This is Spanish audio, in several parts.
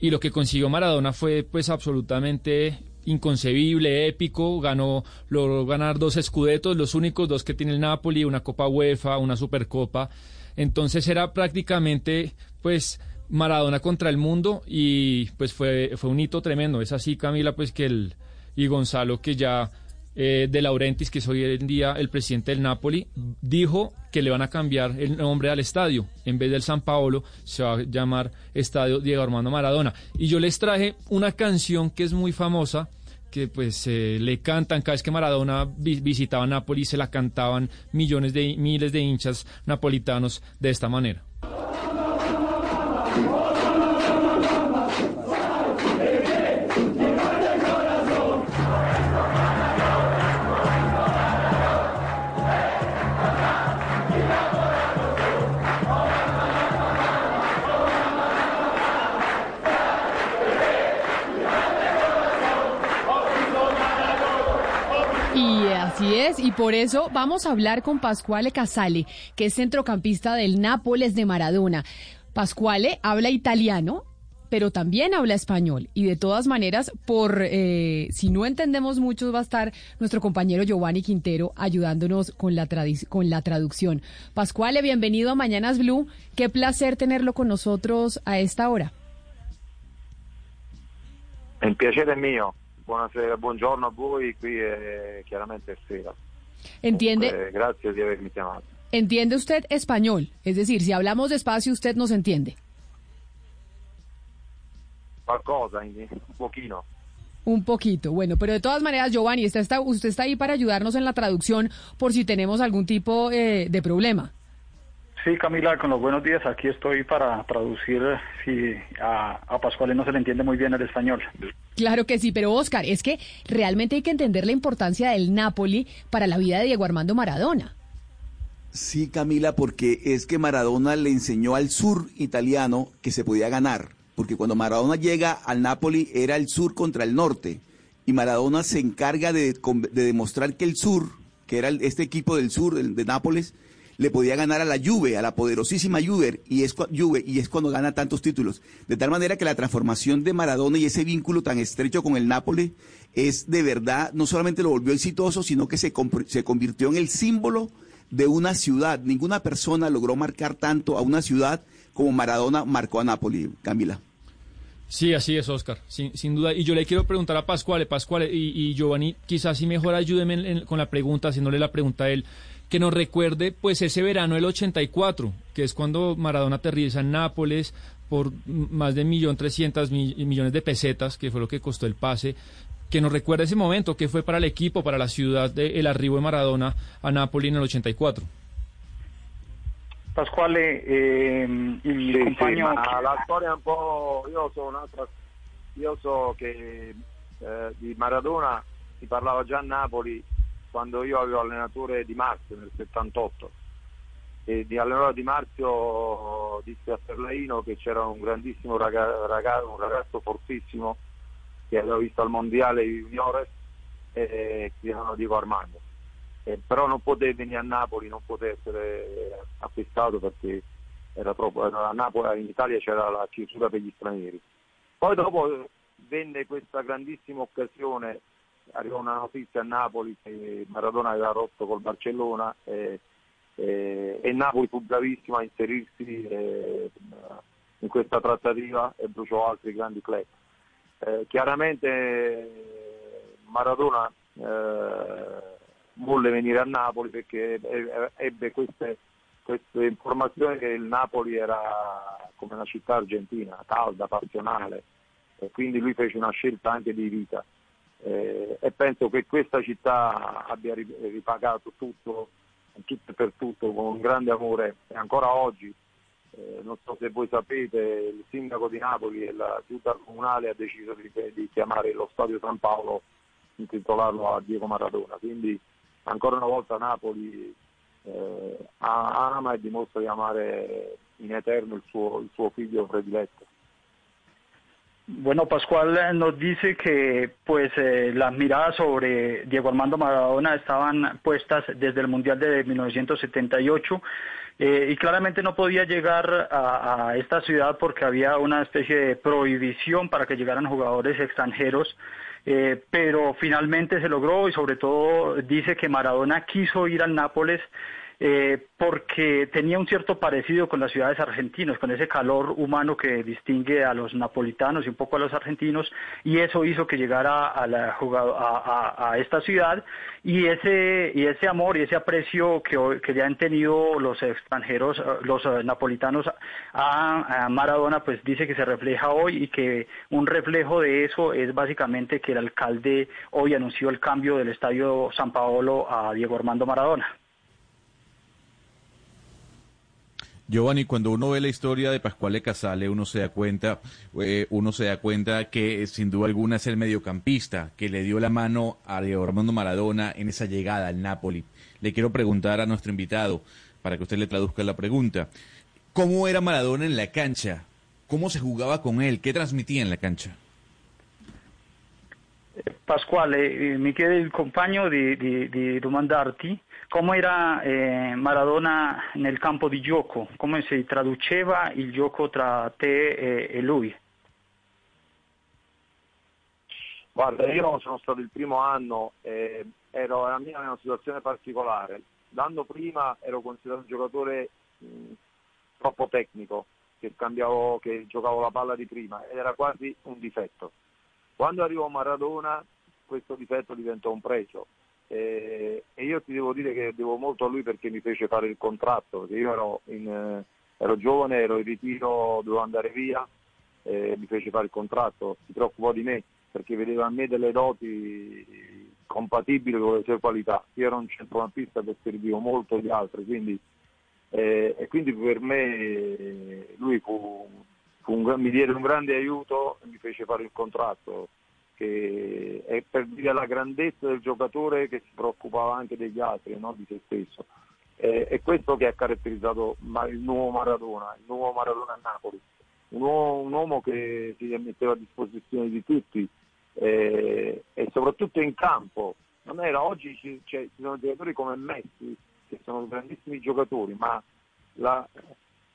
y lo que consiguió Maradona fue pues absolutamente inconcebible, épico, ganó, logró ganar dos escudetos, los únicos dos que tiene el Napoli, una Copa UEFA, una Supercopa. Entonces era prácticamente pues Maradona contra el mundo y pues fue, fue un hito tremendo. Es así, Camila, pues que el y Gonzalo que ya eh, de Laurentiis, que es hoy en día el presidente del Napoli, dijo que le van a cambiar el nombre al estadio. En vez del San Paolo, se va a llamar Estadio Diego Armando Maradona. Y yo les traje una canción que es muy famosa, que pues eh, le cantan cada vez que Maradona visitaba Nápoles, se la cantaban millones de miles de hinchas napolitanos de esta manera. Por eso vamos a hablar con Pasquale Casale, que es centrocampista del Nápoles de Maradona. Pasquale habla italiano, pero también habla español. Y de todas maneras, por eh, si no entendemos mucho, va a estar nuestro compañero Giovanni Quintero ayudándonos con la, con la traducción. Pasquale, bienvenido a Mañanas Blue. Qué placer tenerlo con nosotros a esta hora. El placer es mío. Buonasera, buongiorno a voi, qui è chiaramente sera. Entiende. Chiamato. ¿Entiende usted español? Es decir, si hablamos despacio, usted nos entiende. Un poquito. Un poquito, bueno, pero de todas maneras, Giovanni, usted está, usted está ahí para ayudarnos en la traducción por si tenemos algún tipo eh, de problema. Sí, Camila, con los buenos días. Aquí estoy para traducir si a, a Pascual no se le entiende muy bien el español. Claro que sí, pero Oscar, es que realmente hay que entender la importancia del Napoli para la vida de Diego Armando Maradona. Sí, Camila, porque es que Maradona le enseñó al sur italiano que se podía ganar, porque cuando Maradona llega al Napoli era el sur contra el norte, y Maradona se encarga de, de demostrar que el sur, que era este equipo del sur de, de Nápoles, le podía ganar a la Juve, a la poderosísima Juve, y es, Juve, y es cuando gana tantos títulos. De tal manera que la transformación de Maradona y ese vínculo tan estrecho con el Nápoles es de verdad, no solamente lo volvió exitoso, sino que se, se convirtió en el símbolo de una ciudad. Ninguna persona logró marcar tanto a una ciudad como Maradona marcó a Nápoles, Camila. Sí, así es, Oscar, sin, sin, duda. Y yo le quiero preguntar a Pascuale, Pascuale y, y Giovanni, quizás si mejor ayúdeme con la pregunta, haciéndole la pregunta a él que nos recuerde pues ese verano del 84, que es cuando Maradona aterriza en Nápoles por más de 1.300.000 millones de pesetas, que fue lo que costó el pase, que nos recuerde ese momento, que fue para el equipo, para la ciudad, de, el arribo de Maradona a Nápoles en el 84. Pasquale, eh, il sì, compagno... Sì, ma la storia è un po'... Io so, un'altra... Io so che eh, di Maradona si parlava già a Napoli quando io avevo allenatore Di Marzio nel 78 e di allenatore Di Marzio disse a Ferlaino che c'era un grandissimo ragazzo, ragazzo, un ragazzo fortissimo che aveva visto al mondiale juniores e si chiamava Diego Armando. Eh, però non poteva venire a Napoli non poteva essere acquistato perché era troppo a Napoli in Italia c'era la chiusura per gli stranieri. Poi dopo venne questa grandissima occasione arrivò una notizia a Napoli che Maradona aveva rotto col Barcellona e, e, e Napoli fu bravissimo a inserirsi eh, in questa trattativa e bruciò altri grandi club. Eh, chiaramente Maradona eh, volle venire a Napoli perché ebbe queste, queste informazioni che il Napoli era come una città argentina, calda, passionale e quindi lui fece una scelta anche di vita eh, e penso che questa città abbia ripagato tutto, tutto per tutto con un grande amore e ancora oggi, eh, non so se voi sapete, il sindaco di Napoli e la giunta comunale ha deciso di, di chiamare lo stadio San Paolo, intitolarlo a Diego Maradona, quindi ancora una volta Napoli eh, ama e dimostra di amare in eterno il suo, il suo figlio prediletto. Bueno, Pascual eh, nos dice que pues eh, las miradas sobre Diego Armando Maradona estaban puestas desde el Mundial de 1978 eh, y claramente no podía llegar a, esta ciudad porque había una especie de prohibición para que llegaran jugadores extranjeros. pero finalmente se logró y sobre todo dice que Maradona quiso ir al Nápoles eh, porque tenía un cierto parecido con las ciudades argentinas, con ese calor humano que distingue a los napolitanos y un poco a los argentinos, y eso hizo que llegara a, la, a, a, esta ciudad, y ese, y ese amor y ese aprecio que, que ya han tenido los extranjeros, eh, los eh, napolitanos a, Maradona, pues dice que se refleja hoy y que un reflejo de eso es básicamente que el alcalde hoy anunció el cambio del Estadio San Paolo a Diego Armando Maradona. Giovanni, cuando uno ve la historia de Pascual Casale, uno se da cuenta, eh, uno se da cuenta que sin duda alguna es el mediocampista que le dio la mano a Diego Armando Maradona en esa llegada al Napoli. Le quiero preguntar a nuestro invitado, para que usted le traduzca la pregunta, ¿cómo era Maradona en la cancha? ¿Cómo se jugaba con él? ¿Qué transmitía en la cancha? Pasquale, mi chiede il compagno di, di, di domandarti come era eh, Maradona nel campo di gioco, come si traduceva il gioco tra te e, e lui. Guarda, io sono stato il primo anno, e ero la mia una situazione particolare. L'anno prima ero considerato un giocatore mh, troppo tecnico, che, cambiavo, che giocavo la palla di prima ed era quasi un difetto. Quando arrivò Maradona questo difetto diventò un pregio. Eh, e io ti devo dire che devo molto a lui perché mi fece fare il contratto, io ero, in, eh, ero giovane, ero in ritiro, dovevo andare via, eh, mi fece fare il contratto, si preoccupò di me perché vedeva a me delle doti compatibili con le sue qualità. Io ero un centrocampista che servivo molto gli altri, quindi, eh, e quindi per me lui fu un, mi diede un grande aiuto e mi fece fare il contratto, che è per dire la grandezza del giocatore che si preoccupava anche degli altri, no? di se stesso. Eh, è questo che ha caratterizzato il nuovo Maradona, il nuovo Maradona a Napoli, un uomo, un uomo che si metteva a disposizione di tutti eh, e soprattutto in campo. Non era, oggi ci, cioè, ci sono giocatori come Messi, che sono grandissimi giocatori, ma la,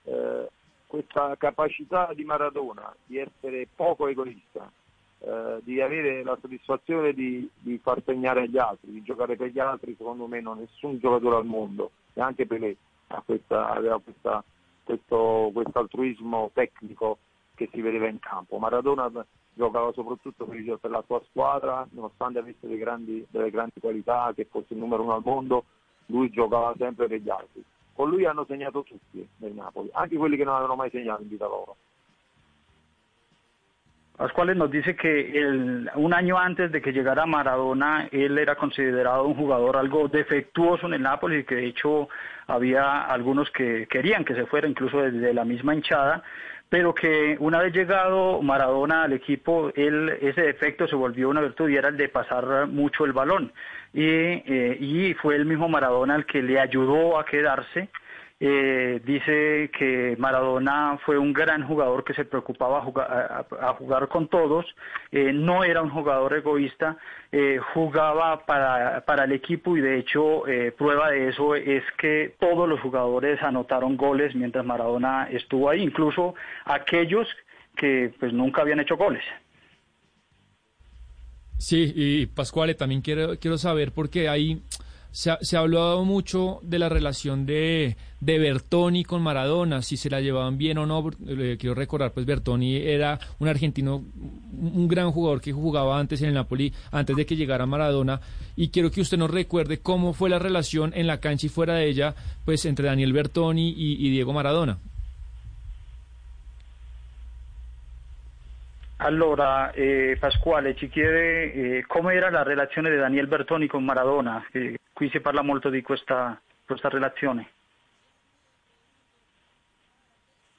eh, questa capacità di Maradona di essere poco egoista, eh, di avere la soddisfazione di, di, far segnare agli altri, di giocare per gli altri, secondo me non nessun giocatore al mondo, e anche Pelé questa, aveva questa, questo altruismo tecnico che si vedeva in campo. Maradona giocava soprattutto per, per la sua squadra, nonostante avesse grandi, delle grandi qualità, che fosse il numero uno al mondo, lui giocava sempre per gli altri con lui hanno segnato tutti nel Napoli, anche quelli che non avevano mai segnato in vita loro. Pascual nos dice que un año antes de que llegara Maradona, él era considerado un jugador algo defectuoso en el Napoli y que de hecho había algunos que querían que se fuera, incluso desde la misma hinchada, pero que una vez llegado Maradona al equipo, él, ese defecto se volvió una virtud y era el de pasar mucho el balón. Y, eh, y fue el mismo Maradona el que le ayudó a quedarse eh, dice que Maradona fue un gran jugador que se preocupaba a jugar, con todos, eh, no era un jugador egoísta, eh, jugaba para, para, el equipo y de hecho prueba de eso es que todos los jugadores anotaron goles mientras Maradona estuvo ahí, incluso aquellos que pues nunca habían hecho goles. Sí, y Pascuale, también quiero, quiero saber porque hay se ha, se ha, hablado mucho de la relación de, de, Bertoni con Maradona, si se la llevaban bien o no. Eh, quiero recordar, pues Bertoni era un argentino, un gran jugador que jugaba antes en el Napoli, antes de que llegara Maradona. Y quiero que usted nos recuerde cómo fue la relación en la cancha y fuera de ella, pues entre Daniel Bertoni y, y Diego Maradona. Allora, eh, Pasquale ci chiede eh, come era la relazione di Daniel Bertoni con Maradona, eh, qui si parla molto di questa, questa relazione.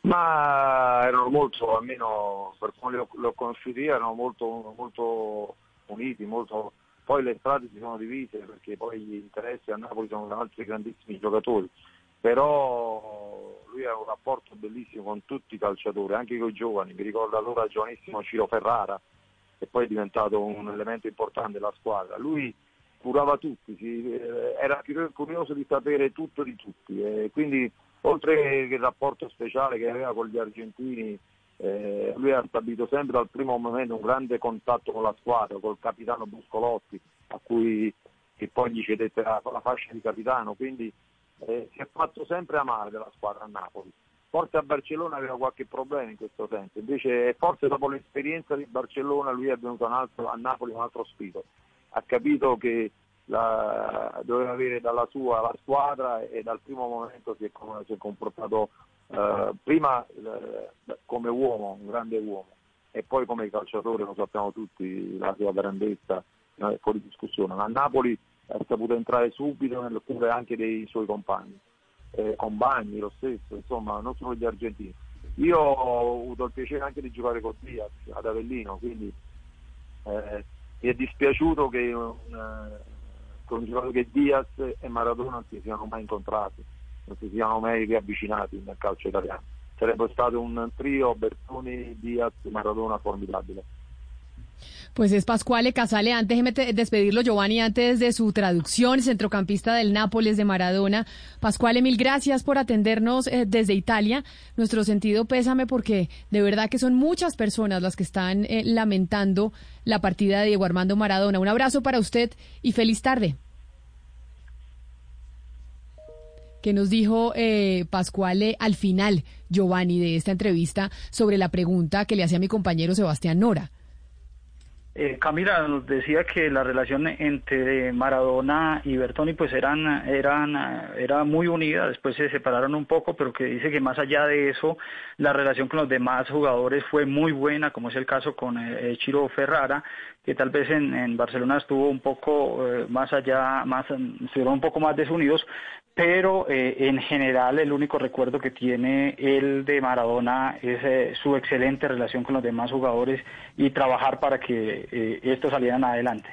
Ma erano molto, almeno per come li ho, conosciuti erano molto, molto uniti, molto... poi le strade si sono divise perché poi gli interessi a Napoli sono altri grandissimi giocatori, però lui ha un rapporto bellissimo con tutti i calciatori, anche con i giovani, mi ricordo allora giovanissimo Ciro Ferrara, che poi è diventato un elemento importante della squadra. Lui curava tutti, si, eh, era curioso di sapere tutto di tutti, e quindi oltre che il rapporto speciale che aveva con gli argentini, eh, lui ha stabilito sempre dal primo momento un grande contatto con la squadra, col capitano Buscolotti, a cui che poi gli cedette la, la fascia di capitano, quindi eh, si è fatto sempre amare della squadra a Napoli. Forse a Barcellona aveva qualche problema in questo senso, invece forse dopo l'esperienza di Barcellona lui è venuto altro, a Napoli un altro spirito, ha capito che la, doveva avere dalla sua la squadra e dal primo momento si è, si è comportato eh, prima eh, come uomo, un grande uomo, e poi come calciatore, lo sappiamo tutti, la sua grandezza è fuori discussione. A Napoli è saputo entrare subito nelle cure anche dei suoi compagni, eh, compagni lo stesso, insomma, non solo gli argentini. Io ho avuto il piacere anche di giocare con Diaz ad Avellino, quindi eh, mi è dispiaciuto che un, con un giocatore che Diaz e Maradona non si siano mai incontrati, non si siano mai riavvicinati nel calcio italiano. Sarebbe stato un trio Bertoni, Diaz, Maradona formidabile. Pues es Pascuale Casale. Antes de despedirlo, Giovanni, antes de su traducción, centrocampista del Nápoles de Maradona. Pascuale, mil gracias por atendernos eh, desde Italia. Nuestro sentido pésame porque de verdad que son muchas personas las que están eh, lamentando la partida de Diego Armando Maradona. Un abrazo para usted y feliz tarde. que nos dijo eh, Pascuale al final, Giovanni, de esta entrevista sobre la pregunta que le hacía mi compañero Sebastián Nora. Eh, Camila nos decía que la relación entre Maradona y Bertoni pues eran, eran, era muy unida, después se separaron un poco, pero que dice que más allá de eso, la relación con los demás jugadores fue muy buena, como es el caso con eh, Chiro Ferrara, que tal vez en, Barcelona estuvo un poco eh, más allá, más, estuvieron un poco más desunidos, pero eh, en general el único recuerdo que tiene el de Maradona es eh, su excelente relación con los demás jugadores y trabajar para que eh, estos salieran adelante.